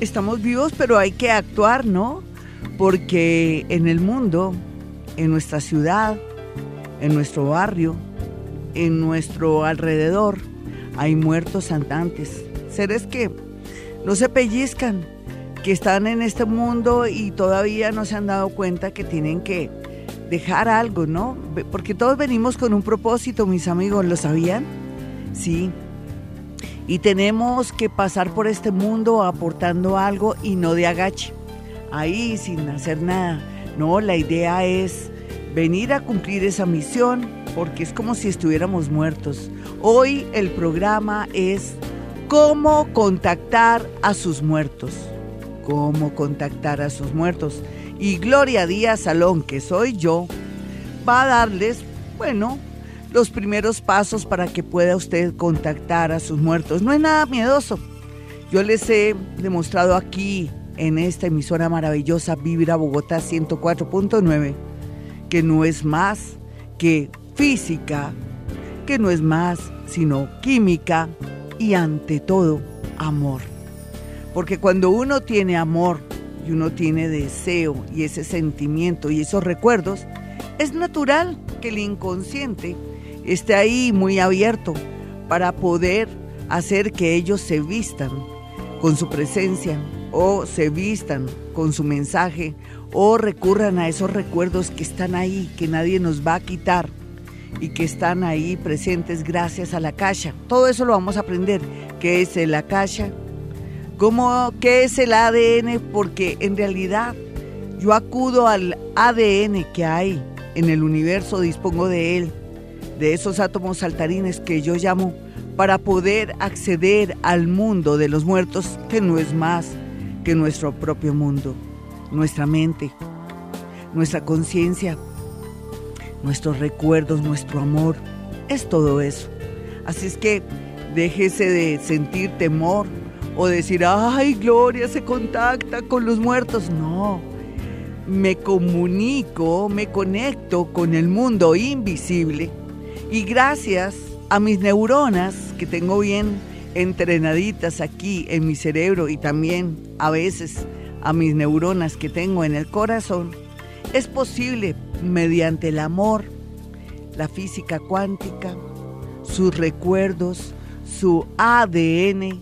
estamos vivos, pero hay que actuar, ¿no? Porque en el mundo, en nuestra ciudad, en nuestro barrio, en nuestro alrededor, hay muertos andantes, seres que no se pellizcan, que están en este mundo y todavía no se han dado cuenta que tienen que dejar algo, ¿no? Porque todos venimos con un propósito, mis amigos, ¿lo sabían? Sí, y tenemos que pasar por este mundo aportando algo y no de agache, ahí sin hacer nada. No, la idea es venir a cumplir esa misión porque es como si estuviéramos muertos. Hoy el programa es cómo contactar a sus muertos. Cómo contactar a sus muertos. Y Gloria Díaz Salón, que soy yo, va a darles, bueno, los primeros pasos para que pueda usted contactar a sus muertos. No es nada miedoso. Yo les he demostrado aquí en esta emisora maravillosa Vibra Bogotá 104.9 que no es más que física, que no es más sino química y ante todo amor. Porque cuando uno tiene amor y uno tiene deseo y ese sentimiento y esos recuerdos, es natural que el inconsciente esté ahí muy abierto para poder hacer que ellos se vistan con su presencia o se vistan con su mensaje o recurran a esos recuerdos que están ahí, que nadie nos va a quitar y que están ahí presentes gracias a la caja. Todo eso lo vamos a aprender. ¿Qué es la caja? ¿Cómo, ¿Qué es el ADN? Porque en realidad yo acudo al ADN que hay en el universo, dispongo de él de esos átomos saltarines que yo llamo para poder acceder al mundo de los muertos, que no es más que nuestro propio mundo, nuestra mente, nuestra conciencia, nuestros recuerdos, nuestro amor, es todo eso. Así es que déjese de sentir temor o decir, ay, Gloria se contacta con los muertos. No, me comunico, me conecto con el mundo invisible y gracias a mis neuronas que tengo bien entrenaditas aquí en mi cerebro y también a veces a mis neuronas que tengo en el corazón, es posible mediante el amor, la física cuántica, sus recuerdos, su ADN,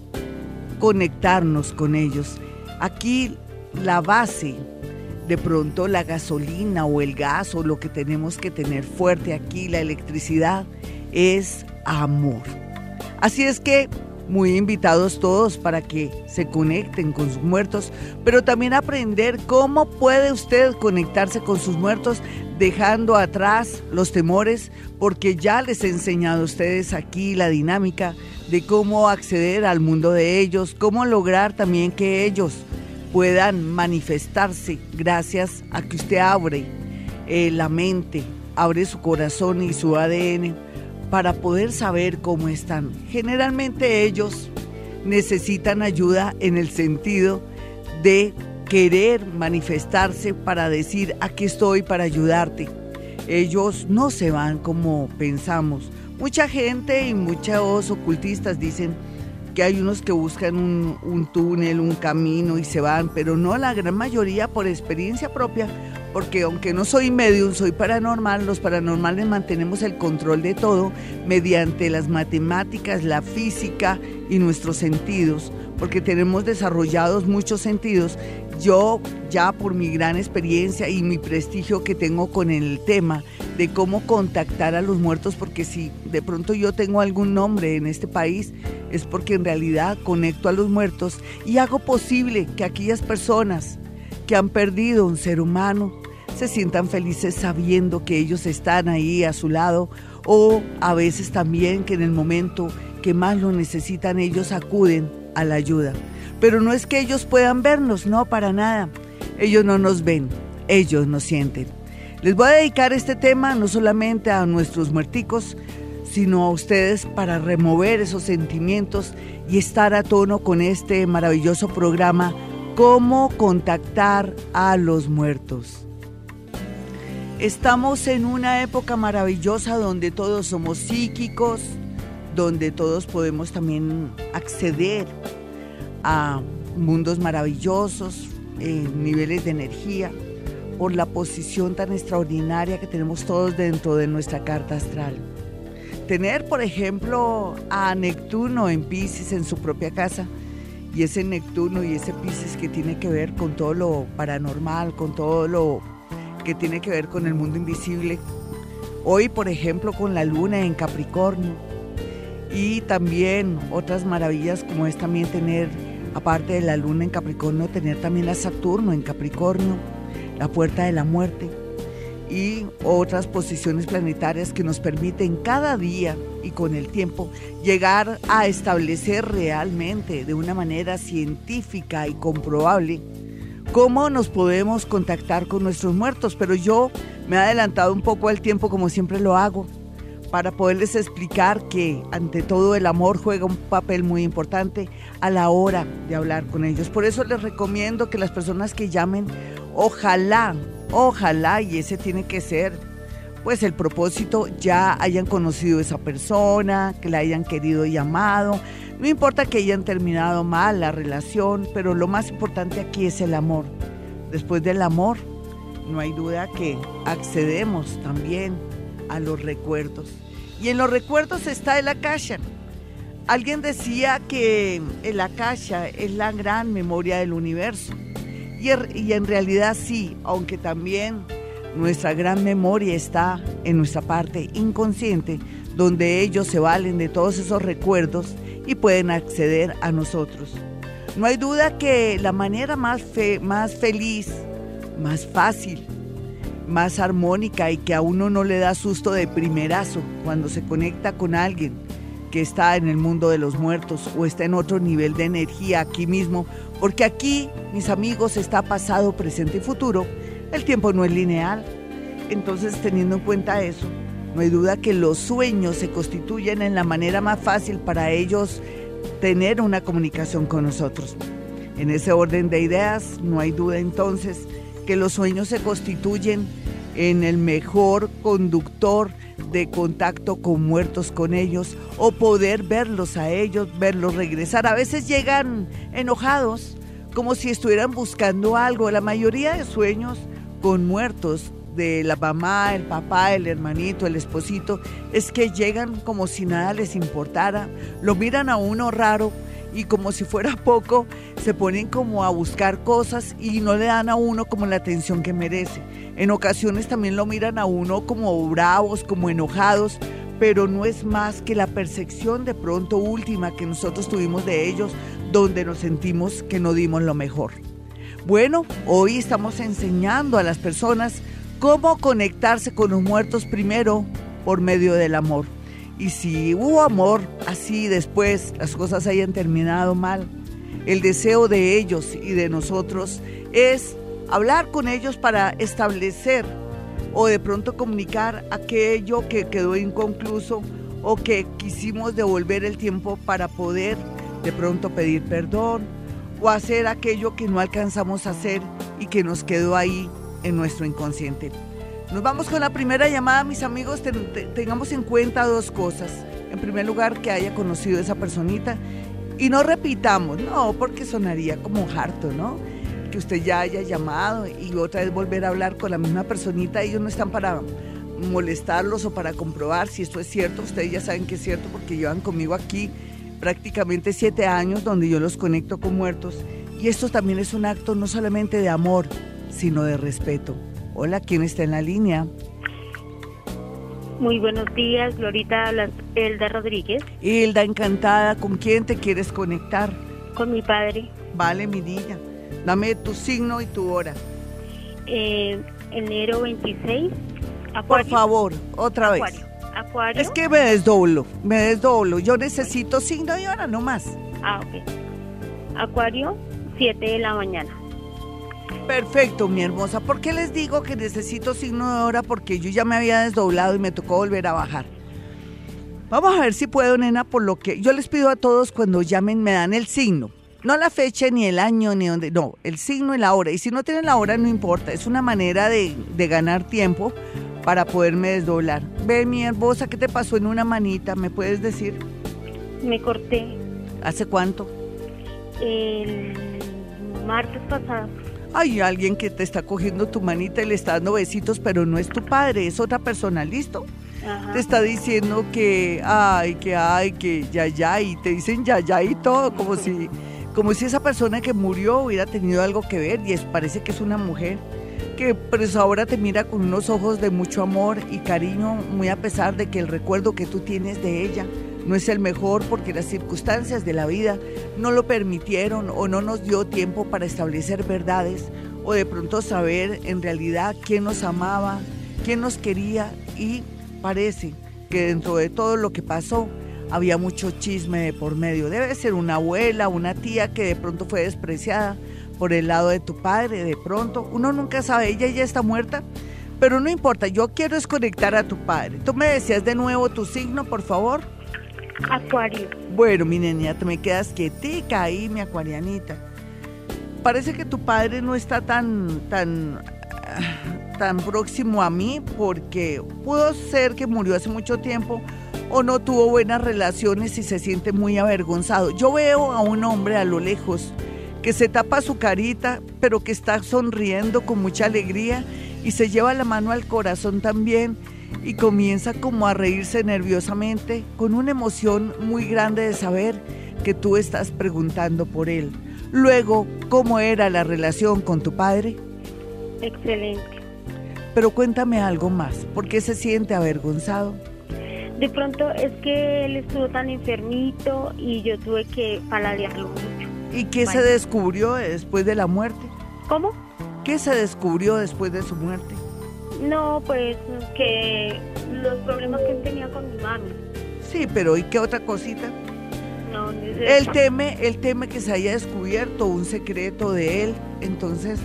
conectarnos con ellos. Aquí la base de pronto la gasolina o el gas o lo que tenemos que tener fuerte aquí, la electricidad, es amor. Así es que muy invitados todos para que se conecten con sus muertos, pero también aprender cómo puede usted conectarse con sus muertos dejando atrás los temores, porque ya les he enseñado a ustedes aquí la dinámica de cómo acceder al mundo de ellos, cómo lograr también que ellos puedan manifestarse gracias a que usted abre eh, la mente, abre su corazón y su ADN para poder saber cómo están. Generalmente ellos necesitan ayuda en el sentido de querer manifestarse para decir aquí estoy para ayudarte. Ellos no se van como pensamos. Mucha gente y muchos ocultistas dicen, que hay unos que buscan un, túnel, un camino y se van, pero no la gran mayoría por experiencia propia, porque aunque no soy medium, soy paranormal, los paranormales mantenemos el control de todo mediante las matemáticas, la física y nuestros sentidos, porque tenemos desarrollados muchos sentidos. Yo ya por mi gran experiencia y mi prestigio que tengo con el tema, de cómo contactar a los muertos, porque si de pronto yo tengo algún nombre en este país, es porque en realidad conecto a los muertos y hago posible que aquellas personas que han perdido un ser humano se sientan felices sabiendo que ellos están ahí a su lado o a veces también que en el momento que más lo necesitan ellos acuden a la ayuda. Pero no es que ellos puedan vernos, no, para nada. Ellos no nos ven, ellos nos sienten. Les voy a dedicar este tema no solamente a nuestros muerticos, sino a ustedes para remover esos sentimientos y estar a tono con este maravilloso programa, Cómo contactar a los muertos. Estamos en una época maravillosa donde todos somos psíquicos, donde todos podemos también acceder a mundos maravillosos, niveles de energía, por la posición tan extraordinaria que tenemos todos dentro de nuestra carta astral. Tener, por ejemplo, a Neptuno en Pisces en su propia casa, y ese Neptuno y ese Pisces que tiene que ver con todo lo paranormal, con todo lo que tiene que ver con el mundo invisible. Hoy, por ejemplo, con la luna en Capricornio. Y también otras maravillas como es también tener, aparte de la luna en Capricornio, tener también a Saturno en Capricornio, la puerta de la muerte y otras posiciones planetarias que nos permiten cada día y con el tiempo llegar a establecer realmente de una manera científica y comprobable cómo nos podemos contactar con nuestros muertos. Pero yo me he adelantado un poco al tiempo como siempre lo hago para poderles explicar que ante todo el amor juega un papel muy importante a la hora de hablar con ellos. Por eso les recomiendo que las personas que llamen, ojalá Ojalá y ese tiene que ser pues el propósito, ya hayan conocido a esa persona, que la hayan querido y amado. No importa que hayan terminado mal la relación, pero lo más importante aquí es el amor. Después del amor, no hay duda que accedemos también a los recuerdos. Y en los recuerdos está el akasha. Alguien decía que el akasha es la gran memoria del universo. Y, en realidad sí, aunque también nuestra gran memoria está en nuestra parte inconsciente, donde ellos se valen de todos esos recuerdos y pueden acceder a nosotros. No hay duda que la manera más feliz, más fácil, más armónica y que a uno no le da susto de primerazo cuando se conecta con alguien que está en el mundo de los muertos o está en otro nivel de energía aquí mismo, porque aquí, mis amigos, está pasado, presente y futuro. El tiempo no es lineal. Entonces, teniendo en cuenta eso, no hay duda que los sueños se constituyen en la manera más fácil para ellos tener una comunicación con nosotros. En ese orden de ideas, no hay duda entonces que los sueños se constituyen en el mejor conductor de contacto con muertos con ellos o poder verlos a ellos, verlos regresar. A veces llegan enojados, como si estuvieran buscando algo. La mayoría de sueños con muertos de la mamá, el papá, el hermanito, el esposito, es que llegan como si nada les importara, lo miran a uno raro y como si fuera poco, se ponen como a buscar cosas y no le dan a uno como la atención que merece. En ocasiones también lo miran a uno como bravos, como enojados, pero no es más que la percepción de pronto última que nosotros tuvimos de ellos, donde nos sentimos que no dimos lo mejor. Bueno, hoy estamos enseñando a las personas cómo conectarse con los muertos primero por medio del amor. Y si hubo amor así después las cosas hayan terminado mal, el deseo de ellos y de nosotros es hablar con ellos para establecer o de pronto comunicar aquello que quedó inconcluso o que quisimos devolver el tiempo para poder de pronto pedir perdón o hacer aquello que no alcanzamos a hacer y que nos quedó ahí en nuestro inconsciente. Nos vamos con la primera llamada, mis amigos. tengamos en cuenta dos cosas. En primer lugar, que haya conocido a esa personita y no repitamos, no, porque sonaría como harto, ¿no? Que usted ya haya llamado y otra vez volver a hablar con la misma personita. Ellos no están para molestarlos o para comprobar si esto es cierto. Ustedes ya saben que es cierto porque llevan conmigo aquí prácticamente siete años donde yo los conecto con muertos. Y esto también es un acto no solamente de amor, sino de respeto. Hola, ¿quién está en la línea? Muy buenos días, Glorita, habla Hilda Rodríguez. Hilda, encantada. ¿Con quién te quieres conectar? Con mi padre. Vale, mi niña. Dame tu signo y tu hora. Eh, enero 26. Por favor, otra vez. Acuario. Es que me desdoblo, me desdoblo. Yo necesito signo y hora, no más. Ah, ok. Acuario, 7 de la mañana. Perfecto, mi hermosa. ¿Por qué les digo que necesito signo de hora? Porque yo ya me había desdoblado y me tocó volver a bajar. Vamos a ver si puedo, nena, por lo que yo les pido a todos cuando llamen me dan el signo. No la fecha, ni el año, ni donde. No, el signo y la hora. Y si no tienen la hora, no importa. Es una manera de, de ganar tiempo para poderme desdoblar. Ve, mi hermosa, ¿qué te pasó en una manita? ¿Me puedes decir? Me corté ¿Hace cuánto? el martes pasado. Hay alguien que te está cogiendo tu manita y le está dando besitos, pero no es tu padre, es otra persona, ¿listo? Ajá. Te está diciendo que, ay, que ay, que ya, ya, y te dicen ya, ya y todo, como si, como si esa persona que murió hubiera tenido algo que ver, y es, parece que es una mujer que pues ahora te mira con unos ojos de mucho amor y cariño, muy a pesar de que el recuerdo que tú tienes de ella no es el mejor porque las circunstancias de la vida no lo permitieron o no nos dio tiempo para establecer verdades o de pronto saber en realidad quién nos amaba, quién nos quería y parece que dentro de todo lo que pasó había mucho chisme de por medio. Debe ser una abuela, una tía que de pronto fue despreciada por el lado de tu padre, de pronto. Uno nunca sabe, ella ya está muerta, pero no importa, yo quiero desconectar a tu padre. Tú me decías de nuevo tu signo, por favor. Acuario. Bueno, mi niña, te me quedas quietica ahí, mi acuarianita. Parece que tu padre no está tan, tan, ah, tan próximo a mí porque pudo ser que murió hace mucho tiempo o no tuvo buenas relaciones y se siente muy avergonzado. Yo veo a un hombre a lo lejos que se tapa su carita, pero que está sonriendo con mucha alegría y se lleva la mano al corazón también y comienza como a reírse nerviosamente con una emoción muy grande de saber que tú estás preguntando por él. Luego, ¿cómo era la relación con tu padre? Excelente. Pero cuéntame algo más, ¿por qué se siente avergonzado? De pronto es que él estuvo tan enfermito y yo tuve que paladearlo mucho. ¿Y qué se descubrió después de la muerte? ¿Cómo? ¿Qué se descubrió después de su muerte? No, pues que los problemas que él tenía con mi mami. Sí, pero ¿y qué otra cosita? No, es Él teme, él teme que se haya descubierto un secreto de él, entonces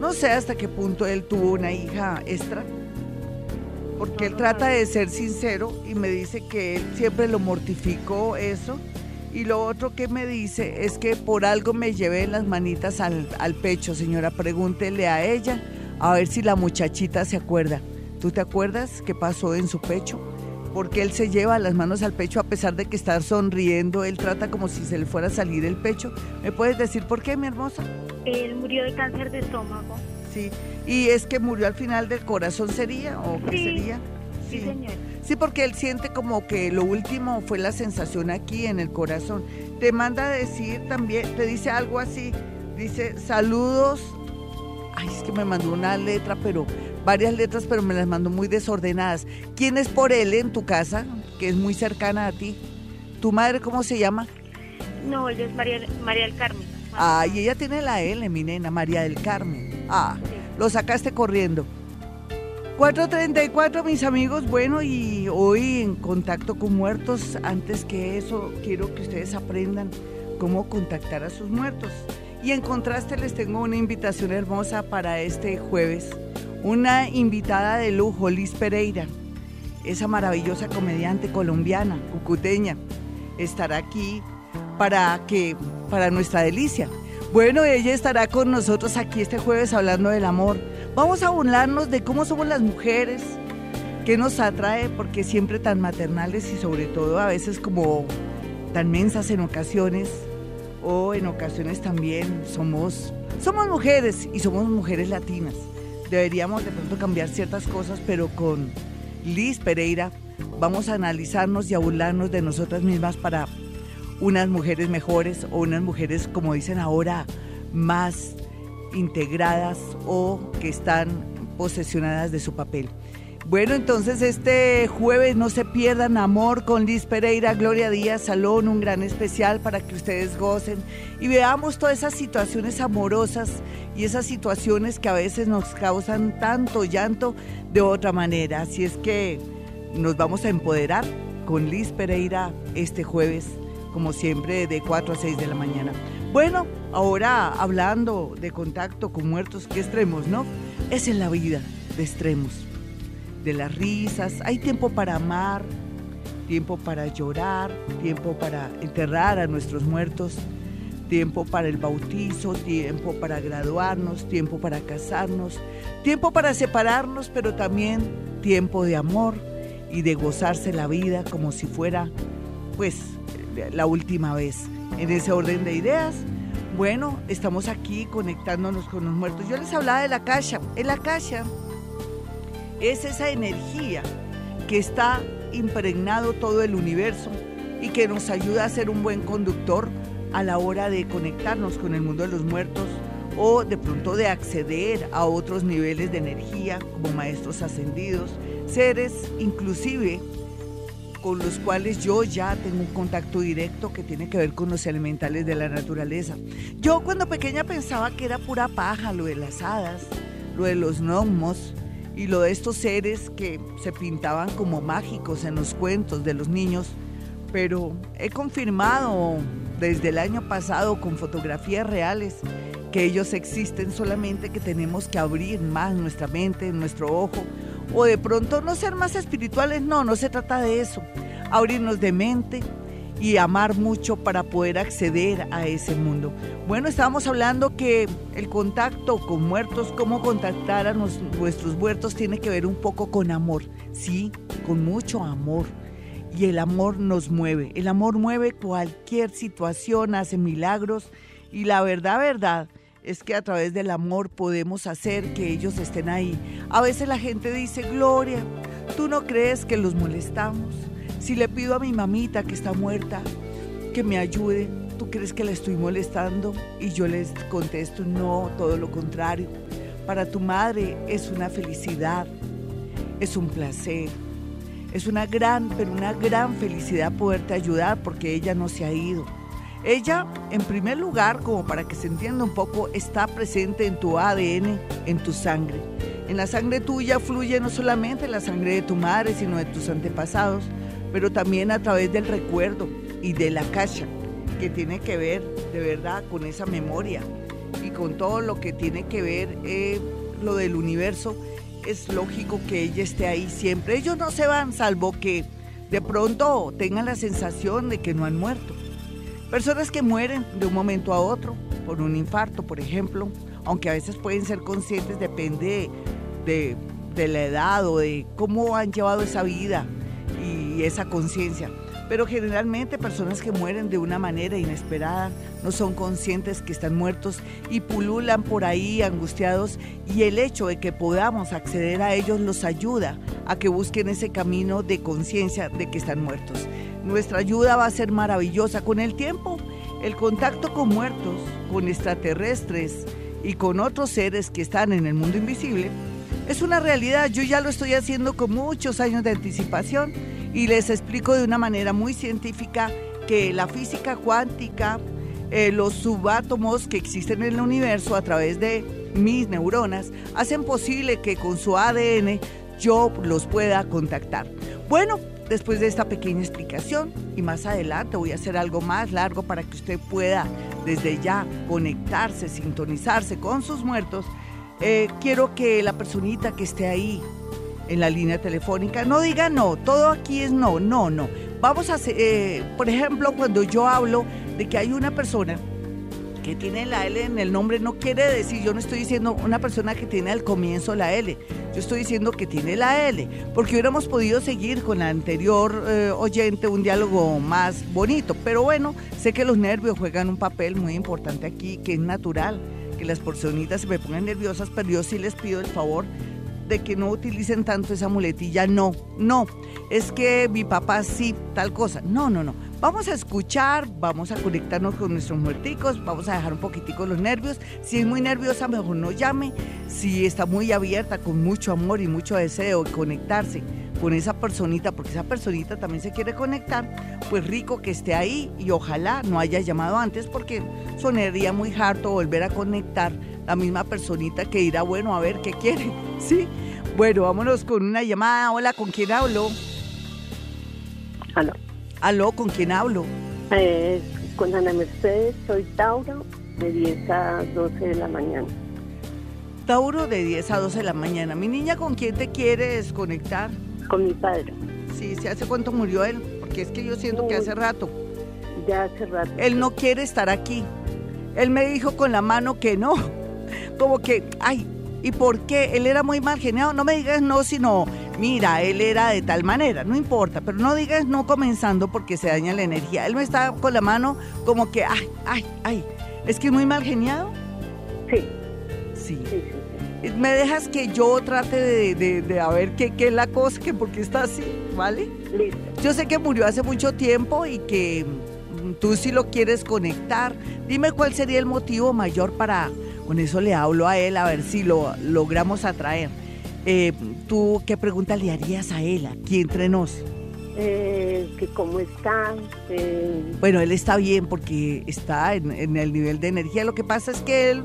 no sé hasta qué punto él tuvo una hija extra, porque él trata de ser sincero y me dice que él siempre lo mortificó eso. Y lo otro que me dice es que por algo me llevé las manitas al, al pecho, señora, pregúntele a ella a ver si la muchachita se acuerda. ¿Tú te acuerdas qué pasó en su pecho? Porque él se lleva las manos al pecho a pesar de que está sonriendo, él trata como si se le fuera a salir el pecho. ¿Me puedes decir por qué, mi hermosa? Él murió de cáncer de estómago. Sí. ¿Y es que murió al final del corazón sería o qué Sí. sería? Sí, señor. Sí, porque él siente como que lo último fue la sensación aquí en el corazón. Te manda a decir también, te dice algo así, dice saludos. Ay, es que me mandó una letra, pero varias letras, pero me las mandó muy desordenadas. ¿Quién es por él en tu casa, que es muy cercana a ti? ¿Tu madre cómo se llama? No, él es María, María del Carmen. Ay, ella tiene la L, mi nena, María del Carmen. Ah, lo sacaste corriendo. 434, mis amigos. Bueno, y hoy en contacto con muertos, antes que eso, quiero que ustedes aprendan cómo contactar a sus muertos. Y en contraste les tengo una invitación hermosa para este jueves. Una invitada de lujo, Liz Pereira, esa maravillosa comediante colombiana, cucuteña, estará aquí para que para nuestra delicia. Bueno, ella estará con nosotros aquí este jueves hablando del amor. Vamos a burlarnos de cómo somos las mujeres, qué nos atrae, porque siempre tan maternales y sobre todo a veces como tan mensas en ocasiones o en ocasiones también somos somos mujeres y somos mujeres latinas. Deberíamos de pronto cambiar ciertas cosas, pero con Liz Pereira vamos a analizarnos y a burlarnos de nosotras mismas para unas mujeres mejores o unas mujeres, como dicen ahora, más integradas o que están posesionadas de su papel. Bueno, entonces este jueves no se pierdan Amor con Liz Pereira, Gloria Díaz Salón, un gran especial para que ustedes gocen y veamos todas esas situaciones amorosas y esas situaciones que a veces nos causan tanto llanto de otra manera. Así es que nos vamos a empoderar con Liz Pereira este jueves, como siempre, de 4 a 6 de la mañana. Bueno, ahora hablando de contacto con muertos, qué extremos, ¿no? Es en la vida de extremos, de las risas, hay tiempo para amar, tiempo para llorar, tiempo para enterrar a nuestros muertos, tiempo para el bautizo, tiempo para graduarnos, tiempo para casarnos, tiempo para separarnos, pero también tiempo de amor y de gozarse la vida como si fuera pues la última vez. En ese orden de ideas, bueno, estamos aquí conectándonos con los muertos. Yo les hablaba de la caja. En la caja es esa energía que está impregnado todo el universo y que nos ayuda a ser un buen conductor a la hora de conectarnos con el mundo de los muertos o de pronto de acceder a otros niveles de energía como maestros ascendidos, seres inclusive con los cuales yo ya tengo un contacto directo que tiene que ver con los elementales de la naturaleza. Yo cuando pequeña pensaba que era pura paja lo de las hadas, lo de los gnomos y lo de estos seres que se pintaban como mágicos en los cuentos de los niños, pero he confirmado desde el año pasado con fotografías reales que ellos existen, solamente que tenemos que abrir más nuestra mente, nuestro ojo, o de pronto no ser más espirituales, no, no se trata de eso, abrirnos de mente y amar mucho para poder acceder a ese mundo. Bueno, estábamos hablando que el contacto con muertos, cómo contactar a nuestros muertos tiene que ver un poco con amor, sí, con mucho amor y el amor nos mueve. El amor mueve cualquier situación, hace milagros y la verdad, verdad, es que a través del amor podemos hacer que ellos estén ahí. A veces la gente dice, Gloria, ¿tú no crees que los molestamos? Si le pido a mi mamita que está muerta que me ayude, ¿tú crees que la estoy molestando? Y yo les contesto, no, todo lo contrario. Para tu madre es una felicidad, es un placer es una gran, pero una gran felicidad poderte ayudar porque ella no se ha ido. Ella, en primer lugar, como para que se entienda un poco, está presente en tu ADN, en tu sangre. En la sangre tuya fluye no solamente la sangre de tu madre, sino de tus antepasados, pero también a través del recuerdo y de la cacha, que tiene que ver de verdad con esa memoria y con todo lo que tiene que ver eh, lo del universo es lógico que ella esté ahí siempre. Ellos no se van, salvo que de pronto tengan la sensación de que no han muerto. Personas que mueren de un momento a otro por un infarto, por ejemplo, aunque a veces pueden ser conscientes, depende de, de la edad o de cómo han llevado esa vida y esa conciencia pero generalmente personas que mueren de una manera inesperada no son conscientes que están muertos y pululan por ahí angustiados y el hecho de que podamos acceder a ellos los ayuda a que busquen ese camino de conciencia de que están muertos. Nuestra ayuda va a ser maravillosa con el tiempo. El contacto con muertos, con extraterrestres y con otros seres que están en el mundo invisible es una realidad. Yo ya lo estoy haciendo con muchos años de anticipación y les explico de una manera muy científica que la física cuántica, eh, los subátomos que existen en el universo a través de mis neuronas, hacen posible que con su ADN yo los pueda contactar. Bueno, después de esta pequeña explicación y más adelante voy a hacer algo más largo para que usted pueda desde ya conectarse, sintonizarse con sus muertos, eh, quiero que la personita que esté ahí en la línea telefónica. No diga no, todo aquí es no, no, no. Vamos a hacer, eh, por ejemplo, cuando yo hablo de que hay una persona que tiene la L en el nombre, no quiere decir, yo no estoy diciendo una persona que tiene al comienzo la L, yo estoy diciendo que tiene la L, porque hubiéramos podido seguir con la anterior eh, oyente un diálogo más bonito, pero bueno, sé que los nervios juegan un papel muy importante aquí, que es natural que las personitas se me pongan nerviosas, pero yo sí les pido el favor de que no utilicen tanto esa muletilla, no, no, es que mi papá sí, tal cosa, no, no, no. Vamos a escuchar, vamos a conectarnos con nuestros muerticos, vamos a dejar un poquitico los nervios. Si es muy nerviosa, mejor no llame. Si está muy abierta, con mucho amor y mucho deseo de conectarse con esa personita, porque esa personita también se quiere conectar, pues rico que esté ahí y ojalá no haya llamado antes porque sonaría muy harto volver a conectar la misma personita que dirá, bueno, a ver qué quiere, ¿sí? Bueno, vámonos con una llamada. Hola, ¿con quién hablo? Aló. Aló, ¿con quién hablo? Eh, con Ana Mercedes, soy Tauro. de 10 a 12 de la mañana. Tauro de 10 a 12 de la mañana. Mi niña, ¿con quién te quieres conectar? Con mi padre. Sí, ¿se hace cuánto murió él? Porque es que yo siento que hace rato. Ya hace rato. Él no quiere estar aquí. Él me dijo con la mano que no. Como que, ay, ¿y por qué? Él era muy mal geniado. No me digas no, sino, mira, él era de tal manera. No importa, pero no digas no comenzando porque se daña la energía. Él me está con la mano como que, ay, ay, ay. ¿Es que es muy mal geniado? Sí. Sí. Sí, sí, Me dejas que yo trate de, de, a ver qué, qué es la cosa, que porque está así, ¿vale? Listo. Yo sé que murió hace mucho tiempo y que mm, tú sí lo quieres conectar. Dime cuál sería el motivo mayor para... Con eso le hablo a él a ver si lo logramos atraer. Eh, ¿Tú qué pregunta le harías a él, aquí entre nos? Eh, que cómo está. Eh, Bueno, él está bien porque está en, en el nivel de energía. Lo que pasa es que él,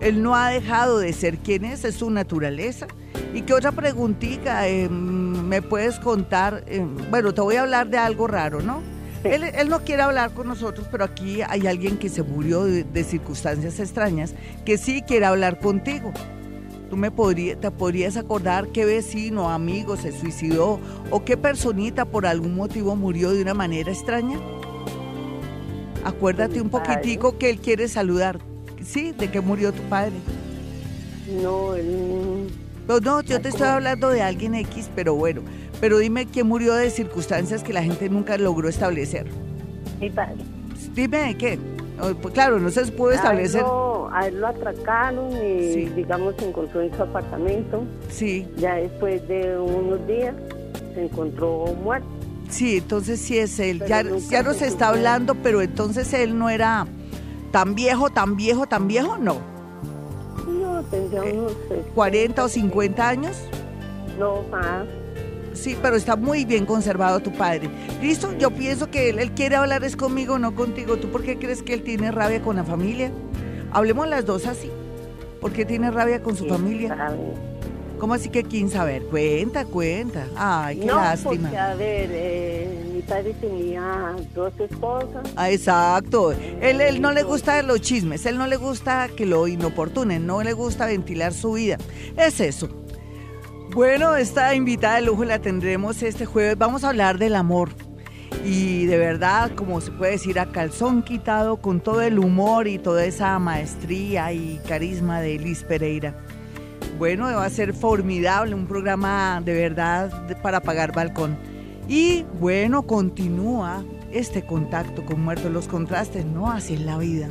él no ha dejado de ser quien es, es su naturaleza. ¿Y qué otra preguntita eh, me puedes contar? Eh, bueno, te voy a hablar de algo raro, ¿no? Sí. Él, él no quiere hablar con nosotros, pero aquí hay alguien que se murió de, de circunstancias extrañas que sí quiere hablar contigo. ¿Tú me podría, te podrías acordar qué vecino, amigo se suicidó o qué personita por algún motivo murió de una manera extraña? Acuérdate un poquitico que él quiere saludar. ¿Sí? ¿De qué murió tu padre? no, él. No, no, yo te estoy hablando de alguien X, pero bueno. Pero dime quién murió de circunstancias que la gente nunca logró establecer. Mi padre. Dime de qué. Pues claro, no se pudo establecer. A él, lo, a él lo atracaron y, Sí. digamos, se encontró en su apartamento. Sí, Ya después de unos días se encontró muerto. sí, entonces sí es él. Pero Ya, ya nos está hablando, pero entonces él no era tan viejo, tan viejo, tan viejo, no. No, tendría Eh, unos. 60, 40 o 50 años. No, más. Sí, pero está muy bien conservado tu padre. ¿Listo? Yo pienso que él, él quiere hablar es conmigo, no contigo. ¿Tú por qué crees que él tiene rabia con la familia? Hablemos las dos así. ¿Por qué tiene rabia con su Sí, familia? sabe. ¿Cómo así que quién saber? Cuenta, cuenta. Ay, qué no, lástima. porque a ver, eh, mi padre tenía dos esposas. Ah, exacto. Él, él no le gusta los chismes, él no le gusta que lo inoportunen, no le gusta ventilar su vida. Es eso. Bueno, esta invitada de lujo la tendremos este jueves. Vamos a hablar del amor. Y de verdad, como se puede decir, a calzón quitado, con todo el humor y toda esa maestría y carisma de Liz Pereira. Bueno, va a ser formidable, un programa de verdad para pagar balcón. Y bueno, continúa este contacto con muertos, los contrastes, no es la vida.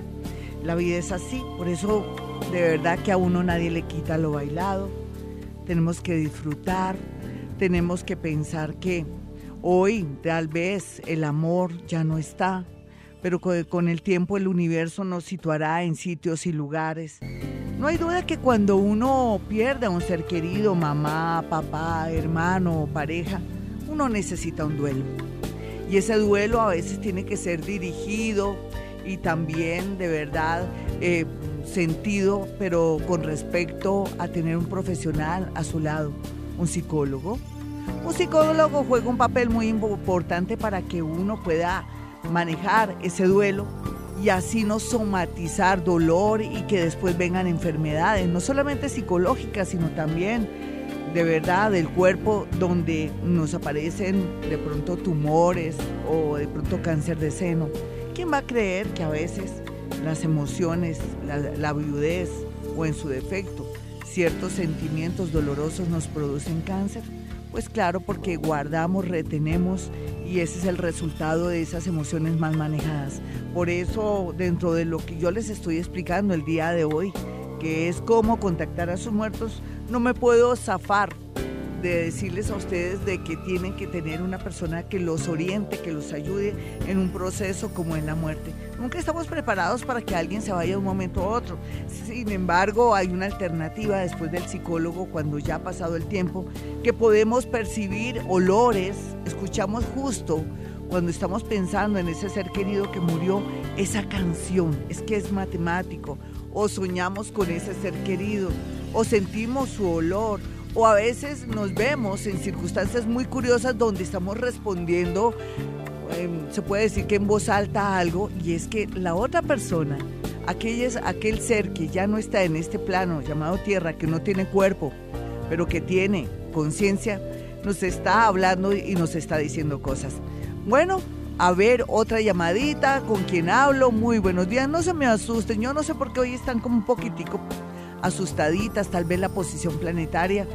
La vida es así, por eso de verdad que a uno nadie le quita lo bailado. Tenemos que disfrutar, tenemos que pensar que hoy tal vez el amor ya no está, pero co- con el tiempo el universo nos situará en sitios y lugares. No hay duda que cuando uno pierde a un ser querido, mamá, papá, hermano o pareja, uno necesita un duelo. Y ese duelo a veces tiene que ser dirigido y también de verdad eh, sentido, pero con respecto a tener un profesional a su lado, un psicólogo. Un psicólogo juega un papel muy importante para que uno pueda manejar ese duelo y así no somatizar dolor y que después vengan enfermedades, no solamente psicológicas, sino también de verdad del cuerpo donde nos aparecen de pronto tumores o de pronto cáncer de seno. ¿Quién va a creer que a veces las emociones, la, viudez o en su defecto ciertos sentimientos dolorosos nos producen cáncer? Pues claro, porque guardamos, retenemos y ese es el resultado de esas emociones mal manejadas. Por eso, dentro de lo que yo les estoy explicando el día de hoy, que es cómo contactar a sus muertos, no me puedo zafar de decirles a ustedes de que tienen que tener una persona que los oriente, que los ayude en un proceso como en la muerte. Nunca estamos preparados para que alguien se vaya de un momento a otro. Sin embargo, hay una alternativa después del psicólogo cuando ya ha pasado el tiempo, que podemos percibir olores, escuchamos justo cuando estamos pensando en ese ser querido que murió, esa canción, es que es matemático, o soñamos con ese ser querido, o sentimos su olor, o a veces nos vemos en circunstancias muy curiosas donde estamos respondiendo, se puede decir que en voz alta algo, y es que la otra persona aquel, aquel ser que ya no está en este plano llamado tierra, que no tiene cuerpo, pero que tiene conciencia, nos está hablando y nos está diciendo cosas. Bueno, a ver otra llamadita, con quien hablo, muy buenos días, no se me asusten, yo no sé por qué hoy están como un poquitico asustaditas, tal vez la posición planetaria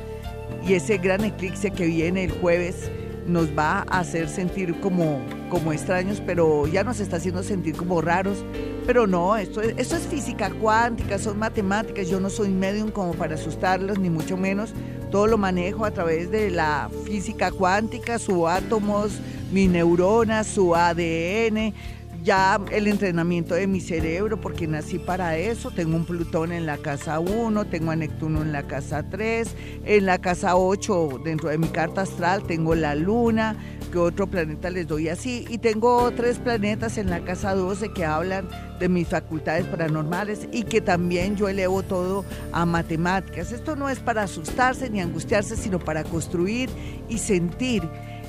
y ese gran eclipse que viene el jueves nos va a hacer sentir como, como extraños, pero ya nos está haciendo sentir como raros. Pero no, esto es, esto es física cuántica, son matemáticas, yo no soy medium como para asustarlos, ni mucho menos. Todo lo manejo a través de la física cuántica, sus átomos, mi neurona, su ADN, ya el entrenamiento de mi cerebro, porque nací para eso. Tengo un Plutón en la casa 1, tengo a Neptuno en la casa 3, en la casa 8, dentro de mi carta astral, tengo la Luna, que otro planeta les doy así, y tengo tres planetas en la casa 12 que hablan de mis facultades paranormales y que también yo elevo todo a matemáticas. Esto no es para asustarse ni angustiarse, sino para construir y sentir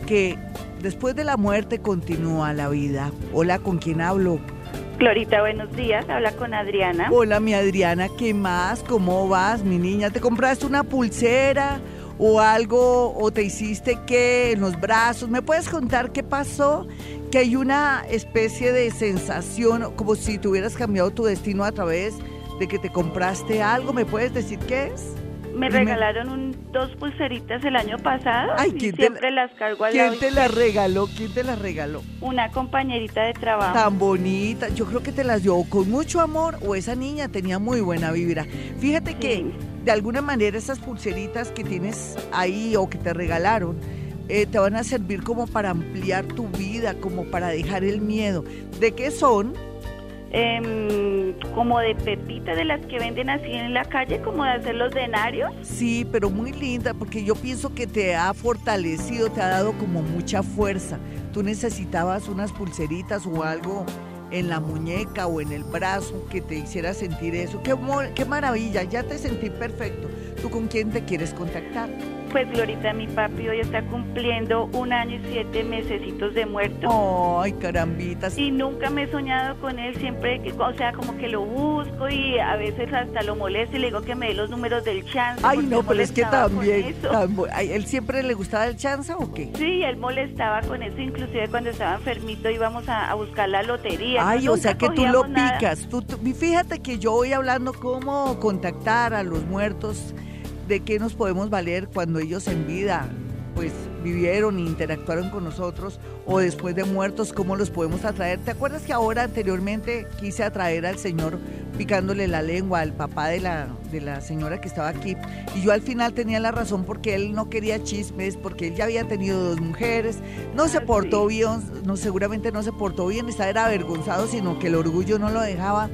que después de la muerte continúa la vida. Hola, ¿con quién hablo? Glorita, buenos días. Habla con Adriana. Hola, mi Adriana, ¿qué más? ¿Cómo vas, mi niña? ¿Te compraste una pulsera o algo o te hiciste qué en los brazos? ¿Me puedes contar qué pasó? Que hay una especie de sensación como si tuvieras cambiado tu destino a través de que te compraste algo. ¿Me puedes decir qué es? Me regalaron un, dos pulseritas el año pasado y siempre las cargo al ¿Quién te las regaló? ¿Quién te las regaló? Una compañerita de trabajo. Tan bonita. Yo creo que te las dio con mucho amor o esa niña tenía muy buena vibra. Fíjate que de alguna manera esas pulseritas que tienes ahí o que te regalaron eh, te van a servir como para ampliar tu vida, como para dejar el miedo. ¿De qué son? Em, como de pepita de las que venden así en la calle, como de hacer los denarios. Sí, pero muy linda, porque yo pienso que te ha fortalecido, te ha dado como mucha fuerza. Tú necesitabas unas pulseritas o algo en la muñeca o en el brazo que te hiciera sentir eso. Qué, qué maravilla, ya te sentí perfecto. ¿Tú con quién te quieres contactar? Pues Glorita, mi papi hoy está cumpliendo un año y siete mesecitos de muerto. Ay, carambitas. Y nunca me he soñado con él, siempre, que, o sea, como que lo busco y a veces hasta lo molesto y le digo que me dé los números del chance. Ay, no, pero es que también, ¿él siempre le gustaba el chance o qué? Sí, él molestaba con eso, inclusive cuando estaba enfermito íbamos a, buscar la lotería. Ay, o sea que tú lo picas. Tú, fíjate que yo voy hablando cómo contactar a los muertos de qué nos podemos valer cuando ellos en vida pues vivieron e interactuaron con nosotros o después de muertos, cómo los podemos atraer. ¿Te acuerdas que ahora anteriormente quise atraer al Señor picándole la lengua al papá de la, de la señora que estaba aquí? Y yo al final tenía la razón porque él no quería chismes, porque él ya había tenido dos mujeres, no se ah, portó bien, no, seguramente no se portó bien, estaba era avergonzado, sino que el orgullo no lo dejaba.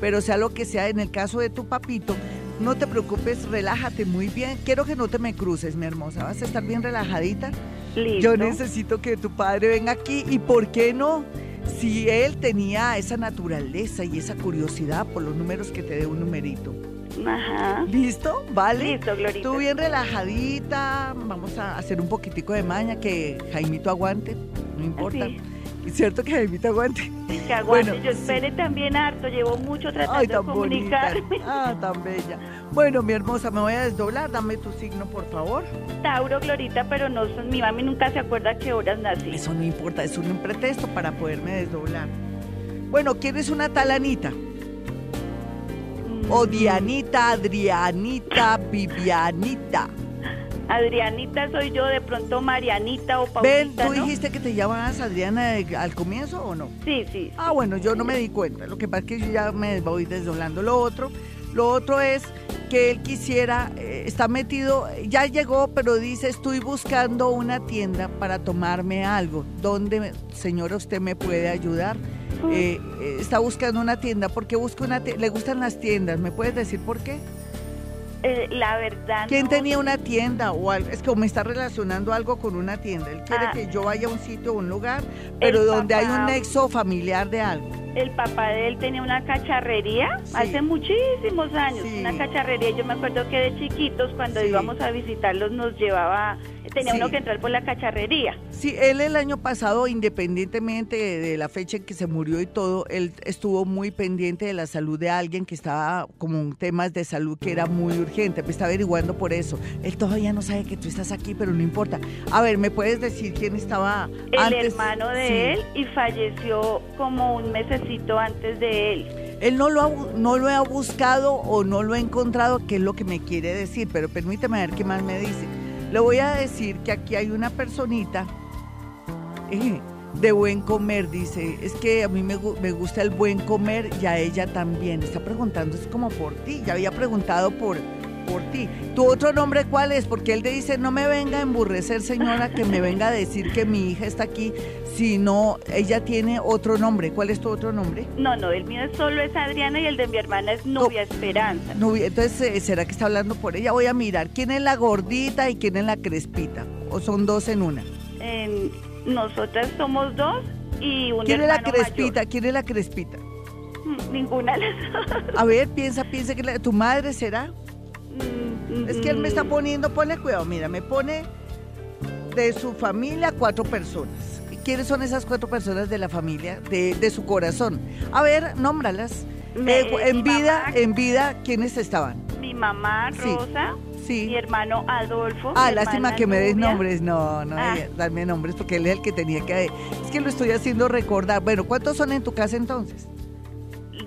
Pero sea lo que sea, en el caso de tu papito, no te preocupes, relájate muy bien. Quiero que no te me cruces, mi hermosa. Vas a estar bien relajadita. Listo. Yo necesito que tu padre venga aquí. ¿Y por qué no? Si él tenía esa naturaleza y esa curiosidad por los números, que te dé un numerito. Ajá. ¿Listo? ¿Vale? Listo, Glorita. Tú bien relajadita. Vamos a hacer un poquitico de maña que Jaimito aguante. No importa. ¿Es cierto que Jaimito aguante? Que aguante, bueno, yo espere también harto, llevo mucho tratando de comunicarme. Ah, tan bella. Bueno, mi hermosa, me voy a desdoblar, dame tu signo, por favor. Tauro, Glorita, pero no, mi mami nunca se acuerda qué horas nací. Eso no importa, es un pretexto para poderme desdoblar. Bueno, ¿quién es una talanita? O mm. Dianita, Adrianita, Vivianita. Adrianita soy yo, de pronto Marianita o Paulita, Ven, ¿tú dijiste que te llamabas Adriana al comienzo o no? Sí, sí. Ah, bueno, yo no me di cuenta. Lo que pasa es que yo ya me voy desdoblando. Lo otro, lo otro es que él quisiera, eh, está metido, ya llegó, pero dice, estoy buscando una tienda para tomarme algo. ¿Dónde, señora, usted me puede ayudar? Eh, eh, está buscando una tienda. ¿Por qué busca una tienda? ¿Le gustan las tiendas? ¿Me puedes decir por qué? Eh, la verdad. ¿Quién tenía una tienda o algo? Es que me está relacionando algo con una tienda. Él quiere ah. que yo vaya a un sitio o un lugar, pero donde hay un nexo familiar de algo. El papá de él tenía una cacharrería hace muchísimos años, una cacharrería. Yo me acuerdo que de chiquitos cuando íbamos a visitarlos nos llevaba tenía uno que entrar por la cacharrería. Sí, él el año pasado, independientemente de, la fecha en que se murió y todo, él estuvo muy pendiente de la salud de alguien que estaba como temas de salud que era muy urgente, me está averiguando por eso. Él todavía no sabe que tú estás aquí, pero no importa. A ver, ¿me puedes decir quién estaba el hermano de él y falleció como un antes de él. Él no lo, ha, no lo ha buscado o no lo ha encontrado, qué es lo que me quiere decir, pero permíteme ver qué más me dice. Le voy a decir que aquí hay una personita eh, de buen comer, dice. Es que a mí me, me, gusta el buen comer y a ella también. Está preguntando, es como por ti. Ya había preguntado por, por ti. ¿Tu otro nombre cuál es? Porque él te dice, no me venga a emburrecer, señora, que me venga a decir que mi hija está aquí, sino ella tiene otro nombre. ¿Cuál es tu otro nombre? No, no, el mío solo es Adriana y el de mi hermana es Nubia Esperanza. Nubia, entonces, eh, ¿será que está hablando por ella? Voy a mirar, ¿quién es la gordita y quién es la crespita? ¿O son dos en una? nosotras somos dos y un ¿Quién es la crespita? ¿Quién es la crespita? Mm, ninguna de las dos. A ver, piensa, piensa que tu madre será. Es que él me está poniendo, ponle cuidado, mira, me pone de su familia cuatro personas. ¿Quiénes son esas cuatro personas de la familia, de, su corazón? A ver, nómbralas. Eh, en vida, en vida, ¿quiénes estaban? Mi mamá, Rosa. Sí. Mi hermano Adolfo. Ah, lástima que me des nombres. No, no, ah. dame nombres porque él es el que tenía que. Es que lo estoy haciendo recordar. Bueno, ¿cuántos son en tu casa entonces?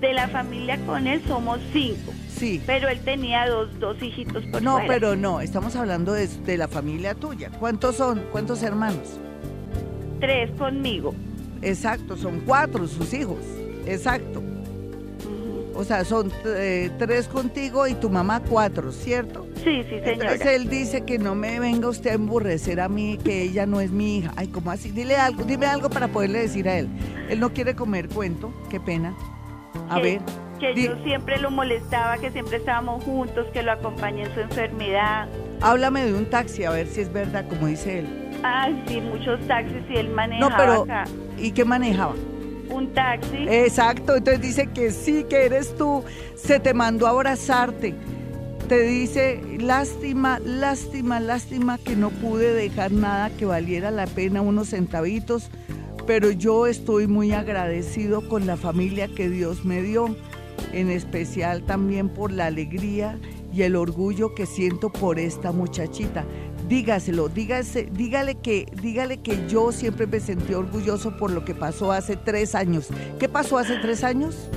De la familia con él somos cinco. Sí. Pero él tenía dos, dos hijitos por No, pero no, estamos hablando de, de, la familia tuya. ¿Cuántos son? ¿Cuántos hermanos? Tres conmigo. Exacto, son cuatro sus hijos. Exacto. O sea, son eh, tres contigo y tu mamá cuatro, ¿cierto? Sí, sí, señora. Entonces él dice que no me venga usted a emburrecer a mí, que ella no es mi hija. Ay, ¿cómo así? Dile algo, dime algo para poderle decir a él. Él no quiere comer cuento, qué pena. A ver que yo siempre lo molestaba, que siempre estábamos juntos, que lo acompañé en su enfermedad. Háblame de un taxi, a ver si es verdad, como dice él. Ah, sí, muchos taxis y él manejaba no, pero, acá. ¿Y qué manejaba? Un taxi. Exacto, entonces dice que sí, que eres tú, se te mandó a abrazarte. Te dice, lástima, lástima, lástima que no pude dejar nada que valiera la pena, unos centavitos, pero yo estoy muy agradecido con la familia que Dios me dio en especial también por la alegría y el orgullo que siento por esta muchachita. Dígaselo, dígase, dígale que, dígale que yo siempre me sentí orgulloso por lo que pasó hace tres años. ¿Qué pasó hace tres años?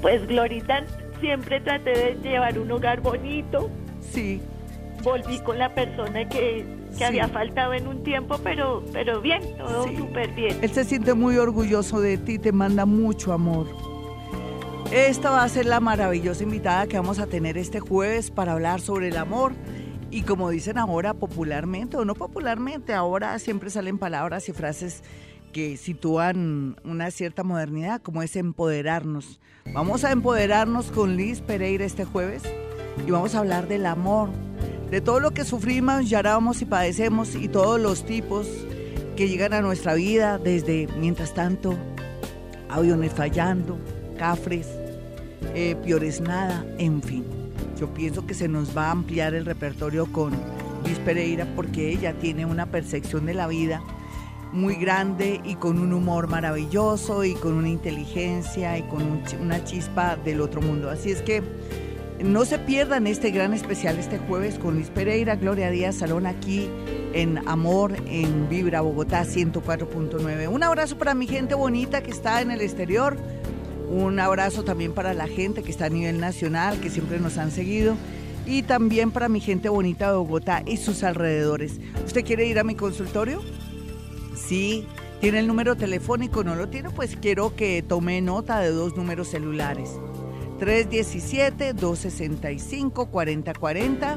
Pues Glorita, siempre traté de llevar un hogar bonito. Sí. Volví con la persona que, había faltado en un tiempo, pero, pero bien, todo súper bien. Él se siente muy orgulloso de ti, te manda mucho amor. Esta va a ser la maravillosa invitada que vamos a tener este jueves para hablar sobre el amor. Y como dicen ahora popularmente, o no popularmente, ahora siempre salen palabras y frases que sitúan una cierta modernidad, como es empoderarnos. Vamos a empoderarnos con Liz Pereira este jueves y vamos a hablar del amor, de todo lo que sufrimos, lloramos y padecemos y todos los tipos que llegan a nuestra vida, desde, mientras tanto, aviones fallando, cafres, eh, Piores Nada, en fin. Yo pienso que se nos va a ampliar el repertorio con Luis Pereira porque ella tiene una percepción de la vida muy grande y con un humor maravilloso y con una inteligencia y con una chispa del otro mundo. Así es que no se pierdan este gran especial este jueves con Luis Pereira, Gloria Díaz Salón aquí en Amor en Vibra Bogotá 104.9. Un abrazo para mi gente bonita que está en el exterior un abrazo también para la gente que está a nivel nacional, que siempre nos han seguido. Y también para mi gente bonita de Bogotá y sus alrededores. ¿Usted quiere ir a mi consultorio? Sí. ¿Tiene el número telefónico? ¿No lo tiene? Pues quiero que tome nota de dos números celulares. 317-265-4040